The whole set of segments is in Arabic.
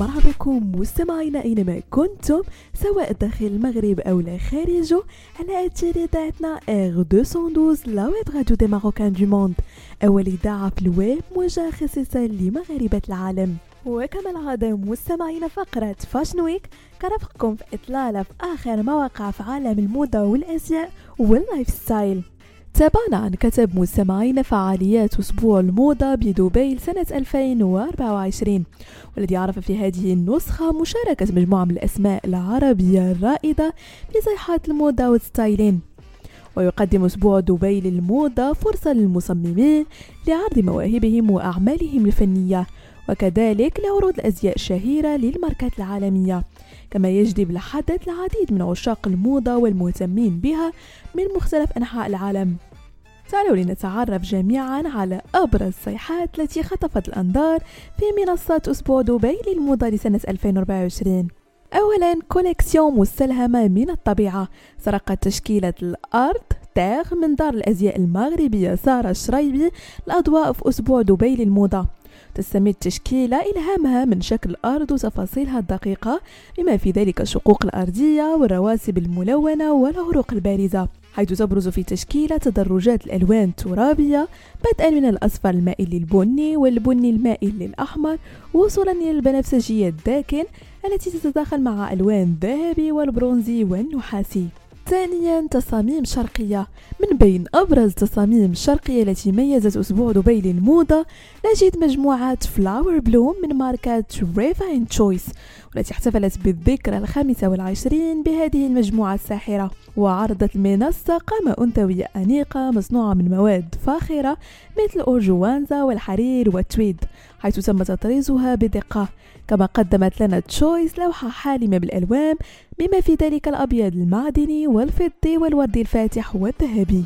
مرحبا بكم مستمعينا أينما كنتم سواء داخل المغرب أو لا خارجه على اثير اذاعتنا R 212 la web radio des Marocains du monde اول اذاعه في الويب موجهه خصيصا لمغاربة العالم. وكما العادة مستمعين فقرة Fashion Week كرفقكم في إطلالة في آخر مواقع في عالم الموضة والأزياء وال lifestyle تابعنا عن كتب مستمعين فعاليات أسبوع الموضة بدبي سنة 2024 والذي عرف في هذه النسخة مشاركة مجموعة من الأسماء العربية الرائدة في صيحات الموضة والستايلين ويقدم أسبوع دبي للموضة فرصة للمصممين لعرض مواهبهم وأعمالهم الفنية. وكذلك لعروض الأزياء الشهيرة للماركات العالمية كما يجذب الحدث العديد من عشاق الموضة والمهتمين بها من مختلف أنحاء العالم. تعالوا لنتعرف جميعا على أبرز الصيحات التي خطفت الأنظار في منصة أسبوع دبي للموضة لسنة 2024 أولا كوليكسيون مستلهمة من الطبيعة. سرقت تشكيلة الأرض تاغ من دار الأزياء المغربية سارة الشريبي الأضواء في أسبوع دبي للموضة. تستمد التشكيلة إلهامها من شكل الأرض وتفاصيلها الدقيقة بما في ذلك الشقوق الأرضية والرواسب الملونة والعروق البارزة. حيث تبرز في تشكيلة تدرجات الألوان الترابية بدءا من الأصفر المائل للبني والبني المائل للأحمر وصولا إلى البنفسجي الداكن التي تتداخل مع ألوان الذهبي والبرونزي والنحاسي. ثانيا تصاميم شرقية. من بين أبرز التصاميم الشرقية التي ميزت أسبوع دبي للموضة نجد مجموعة Flower Bloom من ماركة Refined Choice والتي احتفلت بالذكرى الخامسة والعشرين بهذه المجموعة الساحرة وعرضت المنصة قامة أنثوية أنيقة مصنوعة من مواد فاخرة مثل الأورجوانزا والحرير والتويد حيث تم تطريزها بدقة. كما قدمت لنا تشويس لوحة حالمة بالألوان بما في ذلك الأبيض المعدني والفضي والوردي الفاتح والذهبي.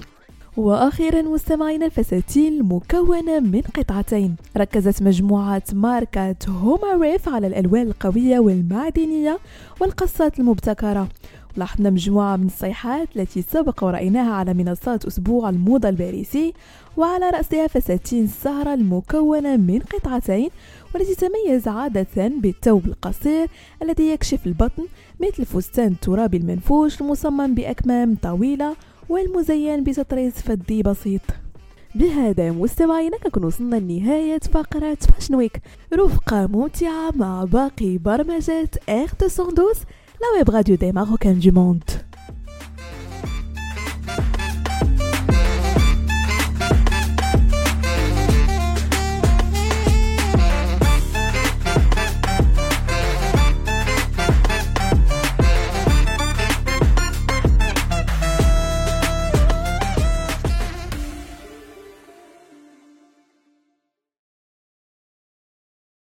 وأخيرا مستمعينا الفساتين المكونه من قطعتين. ركزت مجموعة ماركة هوما ريف على الألوان القوية والمعدنية والقصات المبتكرة. لاحظنا مجموعة من الصيحات التي سبق ورأيناها على منصات أسبوع الموضة الباريسي وعلى رأسها فساتين السهرة المكونة من قطعتين والتي تميز عادة بالثوب القصير الذي يكشف البطن مثل فستان الترابي المنفوش المصمم بأكمام طويلة والمزين بتطريز فضي بسيط. بهذا مستمعينا كنكون وصلنا لنهاية فقرة Fashion Week رفقة ممتعة مع باقي برمجات R 212 la web radio des Marocains du monde